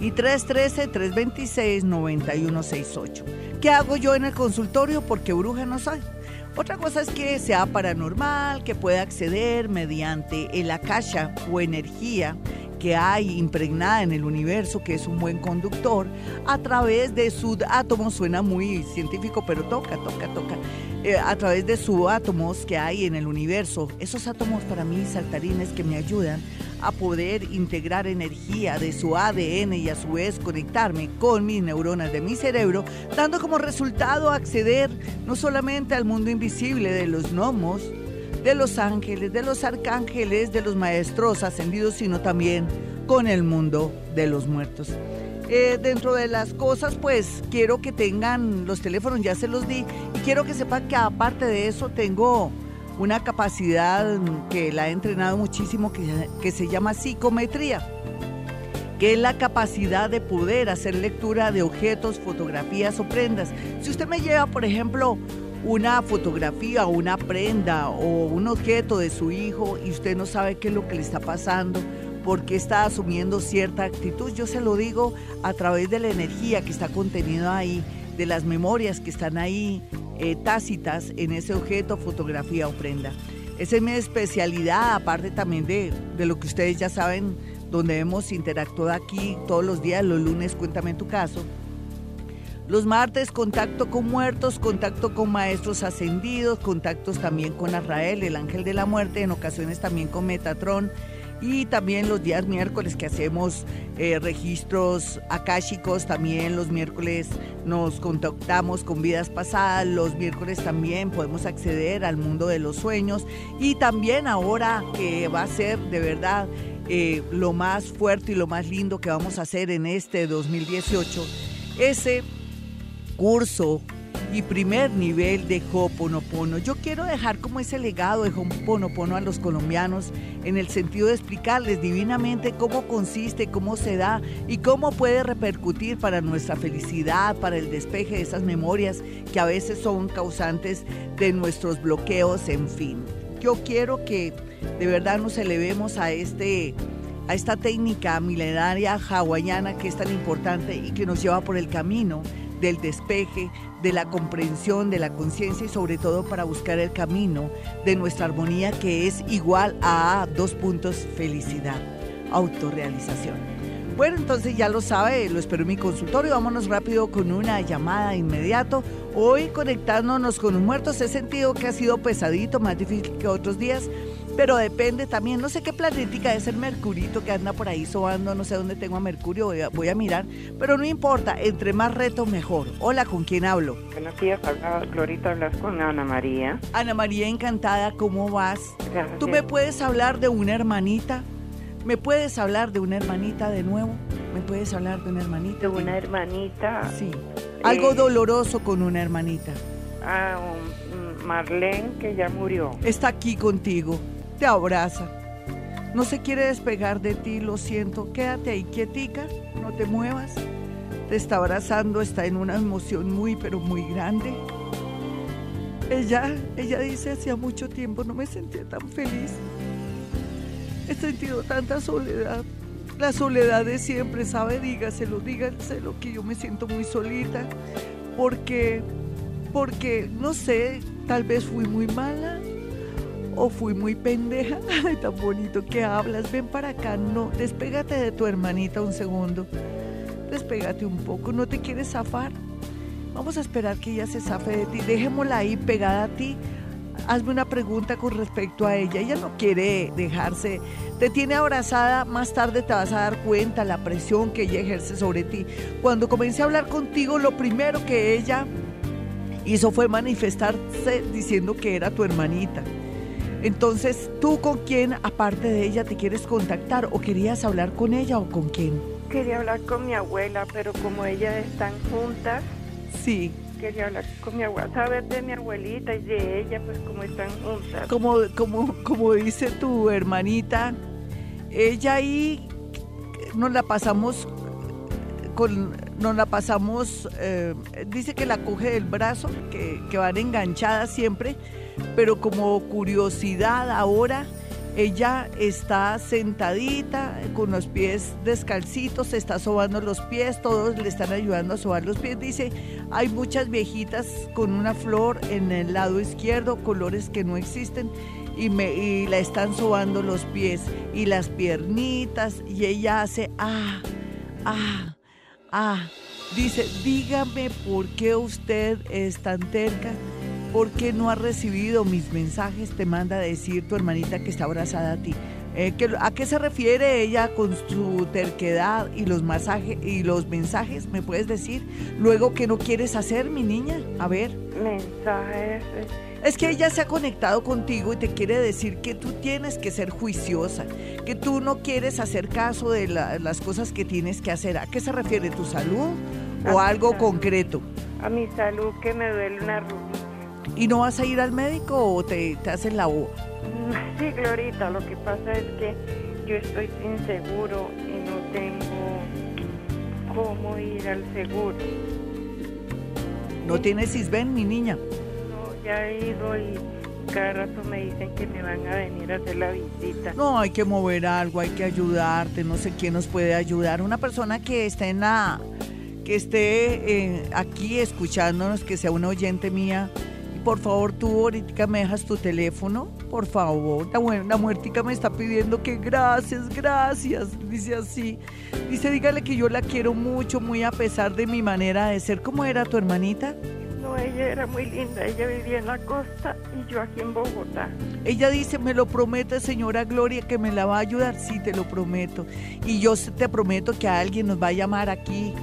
y 313-326-9168. ¿Qué hago yo en el consultorio? Porque bruja no soy. Otra cosa es que sea paranormal, que pueda acceder mediante el akasha o energía que hay impregnada en el universo, que es un buen conductor, a través de subátomos, suena muy científico, pero toca, toca, toca, eh, a través de subátomos que hay en el universo. Esos átomos para mí saltarines que me ayudan a poder integrar energía de su ADN y a su vez conectarme con mis neuronas de mi cerebro, dando como resultado acceder no solamente al mundo invisible de los gnomos, de los ángeles, de los arcángeles, de los maestros ascendidos, sino también con el mundo de los muertos. Eh, dentro de las cosas, pues quiero que tengan los teléfonos, ya se los di, y quiero que sepan que aparte de eso tengo una capacidad que la he entrenado muchísimo que, que se llama psicometría, que es la capacidad de poder hacer lectura de objetos, fotografías o prendas. Si usted me lleva, por ejemplo, una fotografía una prenda o un objeto de su hijo y usted no sabe qué es lo que le está pasando, por qué está asumiendo cierta actitud, yo se lo digo a través de la energía que está contenida ahí, de las memorias que están ahí eh, tácitas en ese objeto, fotografía o prenda. Esa es mi especialidad, aparte también de, de lo que ustedes ya saben, donde hemos interactuado aquí todos los días, los lunes, cuéntame tu caso los martes, contacto con muertos, contacto con maestros ascendidos, contactos también con Azrael, el ángel de la muerte, en ocasiones también con Metatron. Y también los días miércoles que hacemos eh, registros akáshicos, también los miércoles nos contactamos con vidas pasadas, los miércoles también podemos acceder al mundo de los sueños. Y también ahora que va a ser de verdad eh, lo más fuerte y lo más lindo que vamos a hacer en este 2018, ese curso y primer nivel de Ho'oponopono. Yo quiero dejar como ese legado de Ho'oponopono a los colombianos en el sentido de explicarles divinamente cómo consiste, cómo se da y cómo puede repercutir para nuestra felicidad, para el despeje de esas memorias que a veces son causantes de nuestros bloqueos, en fin. Yo quiero que de verdad nos elevemos a este a esta técnica milenaria hawaiana que es tan importante y que nos lleva por el camino del despeje, de la comprensión, de la conciencia y sobre todo para buscar el camino de nuestra armonía que es igual a dos puntos felicidad, autorrealización. Bueno, entonces ya lo sabe, lo espero en mi consultorio. Vámonos rápido con una llamada inmediato. Hoy conectándonos con los muertos, he sentido que ha sido pesadito, más difícil que otros días pero depende también, no sé qué planetica es el Mercurito que anda por ahí sobando, no sé dónde tengo a Mercurio, voy a, mirar, pero no importa, entre más reto mejor. Hola, ¿con quién hablo? Buenos días, Glorita, hablas con Ana María. Ana María, encantada, ¿cómo vas? ¿Tú me puedes hablar de una hermanita? ¿Me puedes hablar de una hermanita de nuevo? ¿Me puedes hablar de una hermanita? De una hermanita. Sí. Algo eh, doloroso con una hermanita. Ah, Marlene, que ya murió. Está aquí contigo te abraza. No se quiere despegar de ti, lo siento. Quédate ahí quietica, no te muevas. Te está abrazando, está en una emoción muy, pero muy grande. Ella, ella dice, hacía mucho tiempo no me sentía tan feliz. He sentido tanta soledad. La soledad de siempre, ¿sabe? Dígaselo, dígaselo que yo me siento muy solita. Porque, porque, no sé, tal vez fui muy mala o fui muy pendeja. Ay, tan bonito que hablas. Ven para acá. No, despégate de tu hermanita un segundo. Despégate un poco. ¿No te quieres zafar? Vamos a esperar que ella se zafe de ti. Dejémosla ahí pegada a ti. Hazme una pregunta con respecto a ella. Ella no quiere dejarse. Te tiene abrazada. Más tarde te vas a dar cuenta la presión que ella ejerce sobre ti. Cuando comencé a hablar contigo, lo primero que ella hizo fue manifestarse diciendo que era tu hermanita. Entonces, ¿tú con quién, aparte de ella, te quieres contactar o querías hablar con ella o con quién? Quería hablar con mi abuela, pero como ellas están juntas. Sí. Quería hablar con mi abuela, saber de mi abuelita y de ella, pues como están juntas. Como, como, como dice tu hermanita, ella ahí nos la pasamos con, nos la pasamos, eh, dice que la coge del brazo, que, que van enganchadas siempre pero como curiosidad ahora, ella está sentadita con los pies descalcitos, se está sobando los pies, todos le están ayudando a sobar los pies. Dice, hay muchas viejitas con una flor en el lado izquierdo, colores que no existen. y, me, y la están sobando los pies y las piernitas y ella hace, ah, ah, ah. Dice, dígame por qué usted es tan terca, por qué no ha recibido mis mensajes, te manda a decir tu hermanita que está abrazada a ti. Eh, ¿A qué se refiere ella con su terquedad y los y los mensajes? ¿Me puedes decir? Luego, ¿qué no quieres hacer, mi niña? A ver. Mensajes. Eh. Es que ella se ha conectado contigo y te quiere decir que tú tienes que ser juiciosa, que tú no quieres hacer caso de las cosas que tienes que hacer. ¿A qué se refiere? ¿Tu salud o algo concreto? A mi salud que me duele una rodilla. ¿Y no vas a ir al médico o te, te hacen la O? Sí, Glorita, lo que pasa es que yo estoy sin seguro y no tengo cómo ir al seguro. ¿No tienes Cisben, mi niña? No, ya he ido y cada rato me dicen que me van a venir a hacer la visita. No, hay que mover algo, hay que ayudarte, no sé quién nos puede ayudar. Una persona que esté en la que esté eh, aquí escuchándonos, que sea una oyente mía, por favor, tú ahorita me dejas tu teléfono, por favor. La, la muertica me está pidiendo que gracias, gracias. Dice así. Dice, dígale que yo la quiero mucho, muy a pesar de mi manera de ser. ¿Cómo era tu hermanita? No, ella era muy linda. Ella vivía en la costa y yo aquí en Bogotá. Ella dice, me lo promete, señora Gloria, que me la va a ayudar. Sí, te lo prometo. Y yo te prometo que alguien nos va a llamar aquí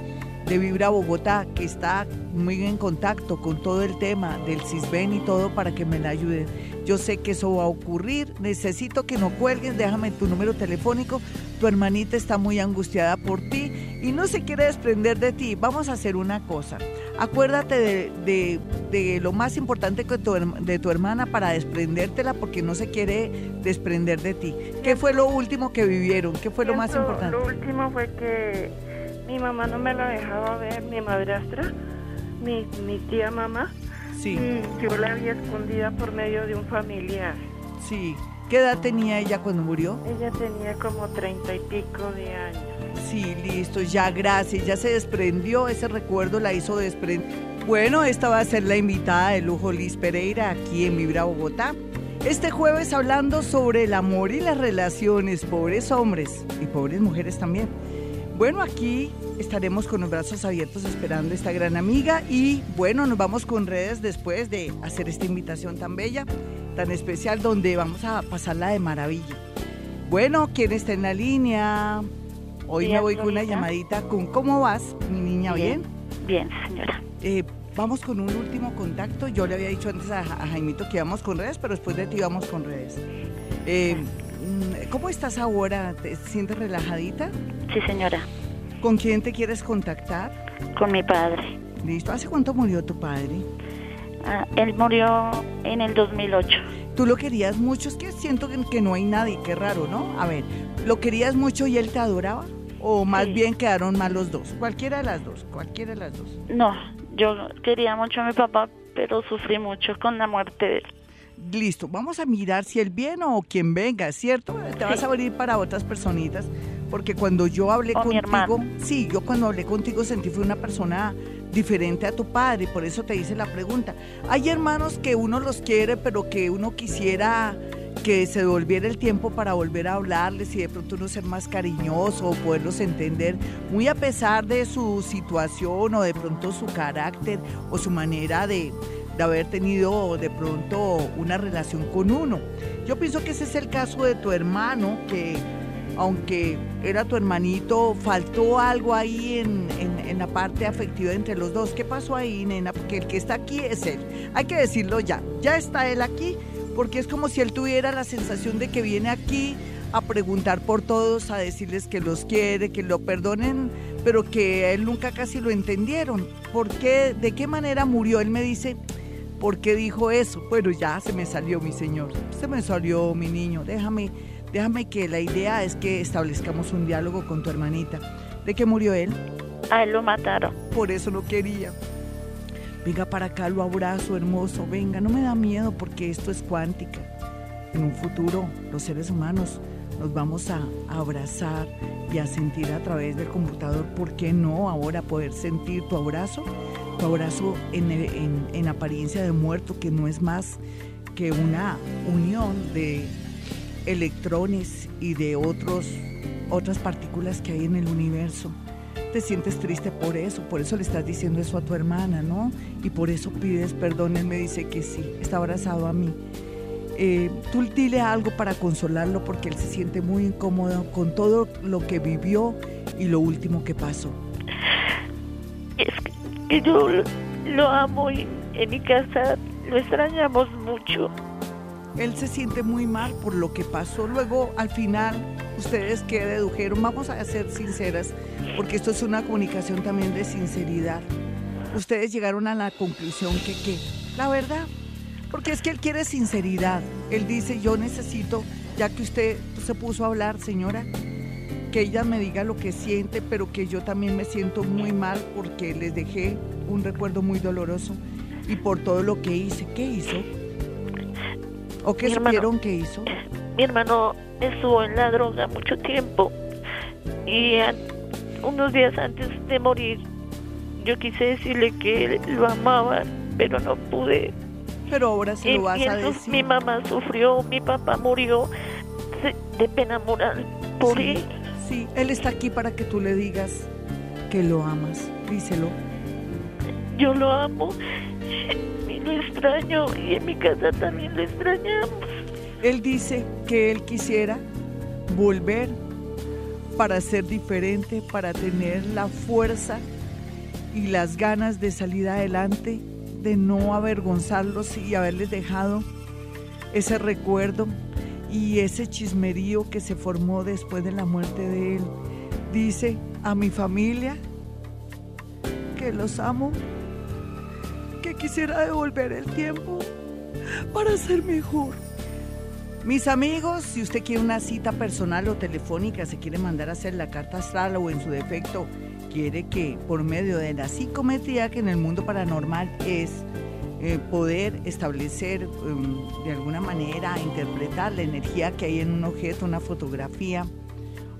de Vibra Bogotá, que está muy en contacto con todo el tema del CISBEN y todo para que me la ayuden. Yo sé que eso va a ocurrir, necesito que no cuelgues, déjame tu número telefónico, tu hermanita está muy angustiada por ti y no se quiere desprender de ti. Vamos a hacer una cosa, acuérdate de, de, lo más importante que tu, de tu hermana para desprendértela porque no se quiere desprender de ti. ¿Qué fue lo último que vivieron? ¿Qué fue lo más importante? Lo último fue que mi mamá no me la dejaba ver, mi madrastra, mi, mi tía mamá. Sí. Y yo la había escondida por medio de un familiar. Sí. ¿Qué edad tenía ella cuando murió? Ella tenía como treinta y pico de años. Sí, listo, ya gracias, ya se desprendió, ese recuerdo la hizo desprender. Bueno, esta va a ser la invitada de lujo Liz Pereira aquí en Vibra Bogotá. Este jueves hablando sobre el amor y las relaciones, pobres hombres y pobres mujeres también. Bueno, aquí estaremos con los brazos abiertos esperando a esta gran amiga y bueno, nos vamos con redes después de hacer esta invitación tan bella, tan especial, donde vamos a pasarla de maravilla. Bueno, ¿quién está en la línea? Hoy me voy con una llamadita con ¿Cómo vas, mi niña? ¿Bien? Bien, señora. Eh, vamos con un último contacto. Yo le había dicho antes a, Jaimito que íbamos con redes, pero después de ti vamos con redes. Eh, ¿Cómo estás ahora? ¿Te sientes relajadita? Sí, señora. ¿Con quién te quieres contactar? Con mi padre. Listo. ¿Hace cuánto murió tu padre? Ah, él murió en el 2008. ¿Tú lo querías mucho? Es que siento que no hay nadie, qué raro, ¿no? A ver, ¿lo querías mucho y él te adoraba? ¿O más bien quedaron mal los dos? Cualquiera de las dos, cualquiera de las dos. No, yo quería mucho a mi papá, pero sufrí mucho con la muerte de él. Listo, vamos a mirar si él viene o quien venga, ¿cierto? Te vas a abrir para otras personitas porque cuando yo hablé contigo, sí, yo cuando hablé contigo sentí fue una persona diferente a tu padre, por eso te hice la pregunta. Hay hermanos que uno los quiere, pero que uno quisiera que se devolviera el tiempo para volver a hablarles y de pronto uno ser más cariñoso o poderlos entender, muy a pesar de su situación o de pronto su carácter o su manera de, de haber tenido de pronto una relación con uno. Yo pienso que ese es el caso de tu hermano, que aunque era tu hermanito, faltó algo ahí en, la parte afectiva entre los dos. ¿Qué pasó ahí, nena? Porque el que está aquí es él. Hay que decirlo ya, ya está él aquí, porque es como si él tuviera la sensación de que viene aquí a preguntar por todos, a decirles que los quiere, que lo perdonen, pero que él nunca casi lo entendieron. ¿Por qué? ¿De qué manera murió? Él me dice, ¿por qué dijo eso? Bueno, ya se me salió mi señor, se me salió mi niño, déjame Déjame que la idea es que establezcamos un diálogo con tu hermanita. ¿De qué murió él? A él lo mataron. Por eso lo quería. Venga para acá, lo abrazo, hermoso. Venga, no me da miedo porque esto es cuántica. En un futuro, los seres humanos nos vamos a abrazar y a sentir a través del computador. ¿Por qué no ahora poder sentir tu abrazo? Abrazo en, en apariencia de muerto, que no es más que una unión de electrones y de otros, otras partículas que hay en el universo. Te sientes triste por eso, por eso le estás diciendo eso a tu hermana, ¿no? Y por eso pides perdón. Él me dice que sí, está abrazado a mí. Eh, tú dile algo para consolarlo porque él se siente muy incómodo con todo lo que vivió y lo último que pasó. Yo lo amo y en mi casa lo extrañamos mucho. Él se siente muy mal por lo que pasó. Luego, al final, ustedes que dedujeron, vamos a ser sinceras, porque esto es una comunicación también de sinceridad. Ustedes llegaron a la conclusión que, ¿qué? La verdad, porque es que él quiere sinceridad. Él dice, yo necesito, ya que usted se puso a hablar, señora, que ella me diga lo que siente, pero que yo también me siento muy mal porque les dejé un recuerdo muy doloroso y por todo lo que hice. ¿Qué hizo? ¿O qué supieron que hizo? Mi hermano estuvo en la droga mucho tiempo y unos días antes de morir yo quise decirle que lo amaba, pero no pude. Pero ahora se lo vas a decir. Mi mamá sufrió, mi papá murió de pena moral por sí, él. Sí, él está aquí para que tú le digas que lo amas. Díselo. Yo lo amo lo extraño y en mi casa también lo extrañamos. Él dice que él quisiera volver para ser diferente, para tener la fuerza y las ganas de salir adelante, de no avergonzarlos y haberles dejado ese recuerdo y ese chismerío que se formó después de la muerte de él. Dice a mi familia que los amo que quisiera devolver el tiempo para ser mejor. Mis amigos, si usted quiere una cita personal o telefónica, se quiere mandar a hacer la carta astral o en su defecto quiere que por medio de la psicometría que en el mundo paranormal es eh, poder establecer em, de alguna manera, interpretar la energía que hay en un objeto, una fotografía,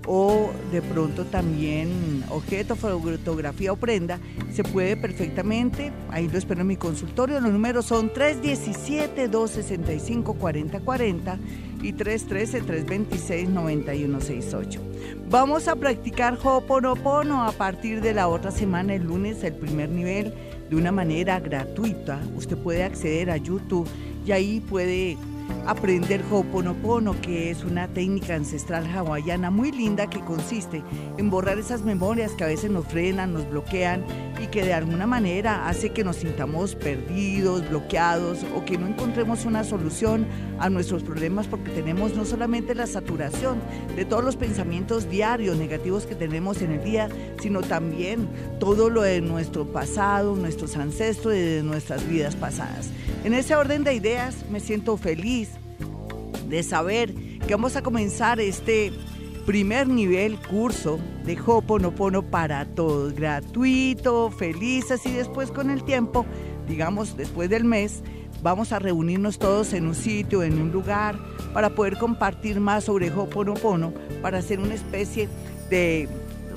o de pronto también objeto, fotografía o prenda, se puede perfectamente, ahí lo espero en mi consultorio, los números son 317-265-4040 y 313-326-9168. Vamos a practicar Ho'oponopono a partir de la otra semana, el lunes, el primer nivel, de una manera gratuita. Usted puede acceder a YouTube y ahí puede aprender Ho'oponopono, que es una técnica ancestral hawaiana muy linda que consiste en borrar esas memorias que a veces nos frenan, nos bloquean y que de alguna manera hace que nos sintamos perdidos, bloqueados o que no encontremos una solución a nuestros problemas porque tenemos no solamente la saturación de todos los pensamientos diarios negativos que tenemos en el día, sino también todo lo de nuestro pasado, nuestros ancestros y de nuestras vidas pasadas. En ese orden de ideas me siento feliz de saber que vamos a comenzar este primer nivel curso de Hoponopono para todos, gratuito, felices y después con el tiempo, digamos después del mes, vamos a reunirnos todos en un sitio, en un lugar, para poder compartir más sobre Hoponopono, para hacer una especie de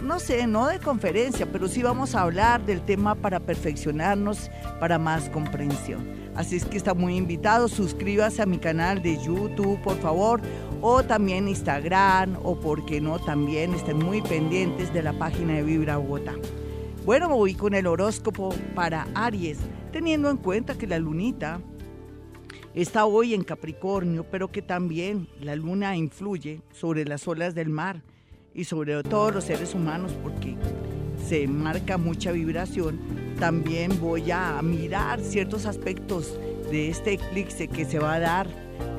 no sé, no de conferencia, pero sí vamos a hablar del tema para perfeccionarnos, para más comprensión. Así es que está muy invitado. Suscríbase a mi canal de YouTube, por favor, o también Instagram, o por qué no, también estén muy pendientes de la página de Vibra Bogotá. Bueno, me voy con el horóscopo para Aries, teniendo en cuenta que la lunita está hoy en Capricornio, pero que también la luna influye sobre las olas del mar y sobre todos los seres humanos porque se marca mucha vibración también voy a mirar ciertos aspectos de este eclipse que se va a dar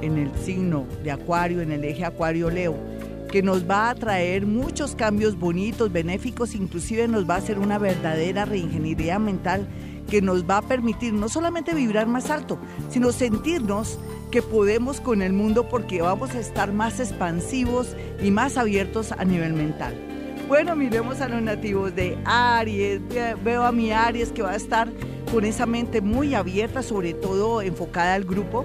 en el signo de Acuario, en el eje Acuario-Leo, que nos va a traer muchos cambios bonitos, benéficos, inclusive nos va a hacer una verdadera reingeniería mental que nos va a permitir no solamente vibrar más alto, sino sentirnos que podemos con el mundo porque vamos a estar más expansivos y más abiertos a nivel mental. Bueno, miremos a los nativos de Aries. Veo a mi Aries que va a estar con esa mente muy abierta, sobre todo enfocada al grupo,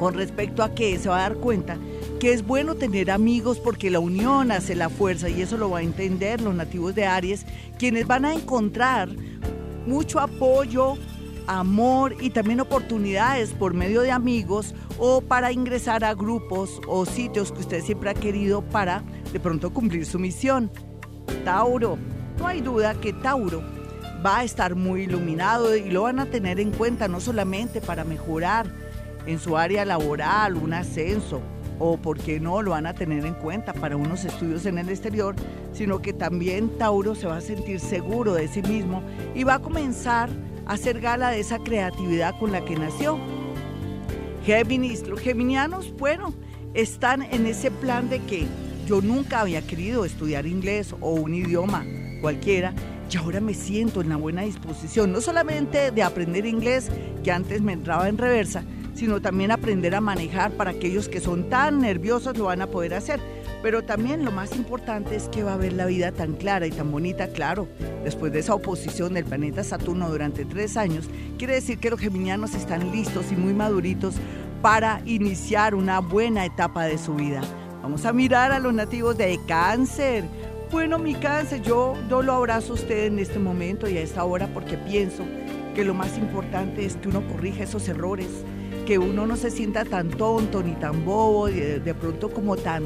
con respecto a que se va a dar cuenta que es bueno tener amigos porque la unión hace la fuerza y eso lo va a entender los nativos de Aries, quienes van a encontrar mucho apoyo, amor y también oportunidades por medio de amigos o para ingresar a grupos o sitios que usted siempre ha querido para de pronto cumplir su misión. Tauro, no hay duda que Tauro va a estar muy iluminado y lo van a tener en cuenta no solamente para mejorar en su área laboral, un ascenso, o por qué no lo van a tener en cuenta para unos estudios en el exterior, sino que también Tauro se va a sentir seguro de sí mismo y va a comenzar a hacer gala de esa creatividad con la que nació. Géminis, los geminianos, bueno, están en ese plan de que yo nunca había querido estudiar inglés o un idioma cualquiera y ahora me siento en la buena disposición, no solamente de aprender inglés, que antes me entraba en reversa, sino también aprender a manejar para aquellos que son tan nerviosos lo van a poder hacer. Pero también lo más importante es que va a ver la vida tan clara y tan bonita, claro. Después de esa oposición del planeta Saturno durante tres años, quiere decir que los geminianos están listos y muy maduritos para iniciar una buena etapa de su vida. Vamos a mirar a los nativos de cáncer. Bueno, mi cáncer, yo, yo lo abrazo a usted en este momento y a esta hora porque pienso que lo más importante es que uno corrija esos errores que uno no se sienta tan tonto ni tan bobo, de, de pronto como tan,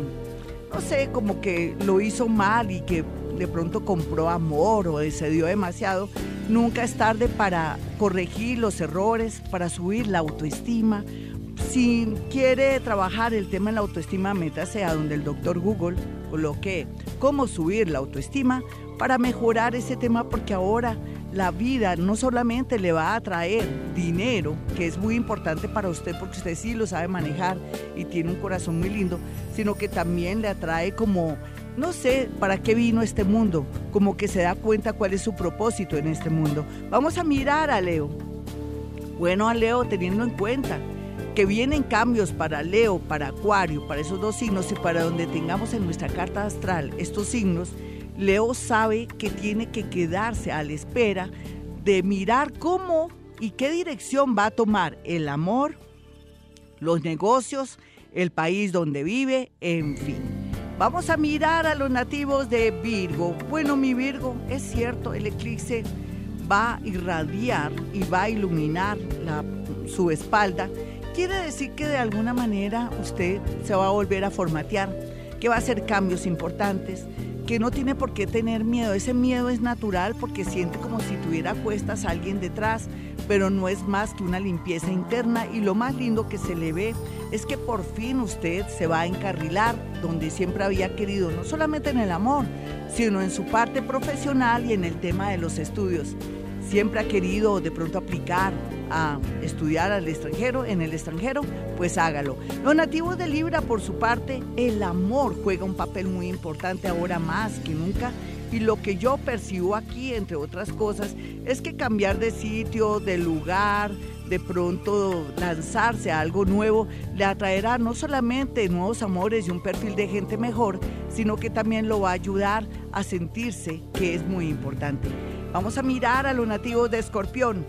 no sé, como que lo hizo mal y que de pronto compró amor o se dio demasiado. Nunca es tarde para corregir los errores, para subir la autoestima. Si quiere trabajar el tema de la autoestima, métase a donde el doctor Google coloque cómo subir la autoestima para mejorar ese tema porque ahora la vida no solamente le va a traer dinero, que es muy importante para usted porque usted sí lo sabe manejar y tiene un corazón muy lindo, sino que también le atrae como, no sé, para qué vino este mundo, como que se da cuenta cuál es su propósito en este mundo. Vamos a mirar a Leo. Bueno, a Leo teniendo en cuenta que vienen cambios para Leo, para Acuario, para esos dos signos y para donde tengamos en nuestra carta astral estos signos, Leo sabe que tiene que quedarse a la espera de mirar cómo y qué dirección va a tomar el amor, los negocios, el país donde vive, en fin. Vamos a mirar a los nativos de Virgo. Bueno, mi Virgo, es cierto, el eclipse va a irradiar y va a iluminar su espalda. Quiere decir que de alguna manera usted se va a volver a formatear, que va a hacer cambios importantes, que no tiene por qué tener miedo. Ese miedo es natural porque siente como si tuviera cuestas a alguien detrás, pero no es más que una limpieza interna y lo más lindo que se le ve es que por fin usted se va a encarrilar donde siempre había querido, no solamente en el amor, sino en su parte profesional y en el tema de los estudios. Siempre ha querido de pronto aplicar a estudiar al extranjero, en el extranjero, pues hágalo. Los nativos de Libra, por su parte, el amor juega un papel muy importante ahora más que nunca. Y lo que yo percibo aquí, entre otras cosas, es que cambiar de sitio, de lugar, de pronto lanzarse a algo nuevo, le atraerá no solamente nuevos amores y un perfil de gente mejor, sino que también lo va a ayudar a sentirse que es muy importante. Vamos a mirar a los nativos de Escorpión.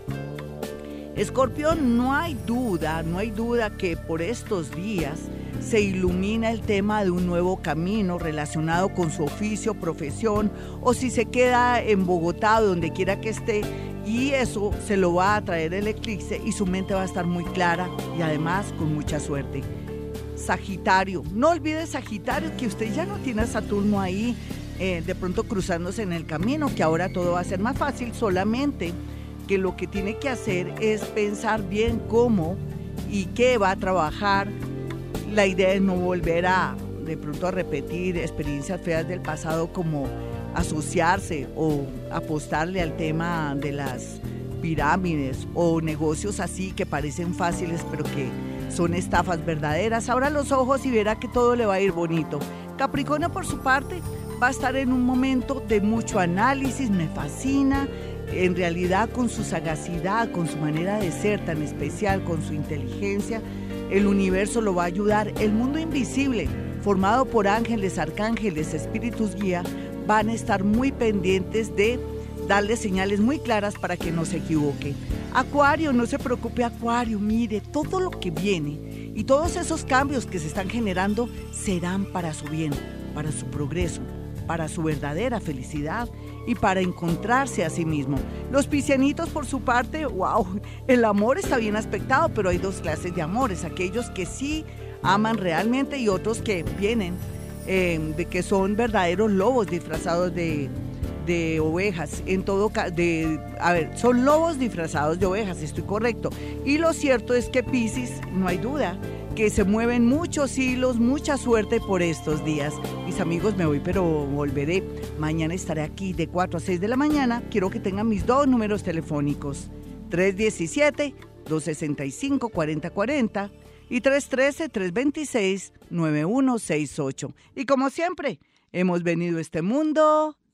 Escorpión, no hay duda, no hay duda que por estos días se ilumina el tema de un nuevo camino relacionado con su oficio, profesión, o si se queda en Bogotá, donde quiera que esté, y eso se lo va a traer el eclipse y su mente va a estar muy clara y además con mucha suerte. Sagitario, no olvide Sagitario que usted ya no tiene a Saturno ahí eh, de pronto cruzándose en el camino, que ahora todo va a ser más fácil solamente que lo que tiene que hacer es pensar bien cómo y qué va a trabajar. La idea es no volver a de pronto a repetir experiencias feas del pasado como asociarse o apostarle al tema de las pirámides o negocios así que parecen fáciles pero que son estafas verdaderas. Abra los ojos y verá que todo le va a ir bonito. Capricornio por su parte va a estar en un momento de mucho análisis, me fascina, en realidad con su sagacidad, con su manera de ser tan especial, con su inteligencia, el universo lo va a ayudar. El mundo invisible, formado por ángeles, arcángeles, espíritus guía, van a estar muy pendientes de darle señales muy claras para que no se equivoque. Acuario, no se preocupe Acuario, mire, todo lo que viene y todos esos cambios que se están generando serán para su bien, para su progreso, para su verdadera felicidad y para encontrarse a sí mismo. Los piscianitos, por su parte, wow, el amor está bien aspectado, pero hay dos clases de amores, aquellos que sí aman realmente y otros que vienen eh, de que son verdaderos lobos disfrazados de, de ovejas. En todo de, a ver, son lobos disfrazados de ovejas, estoy correcto. Y lo cierto es que Pisces, no hay duda, que se mueven muchos hilos, mucha suerte por estos días. Mis amigos, me voy, pero volveré. Mañana estaré aquí de 4 a 6 de la mañana. Quiero que tengan mis dos números telefónicos. 317-265-4040 y 313-326-9168. Y como siempre, hemos venido a este mundo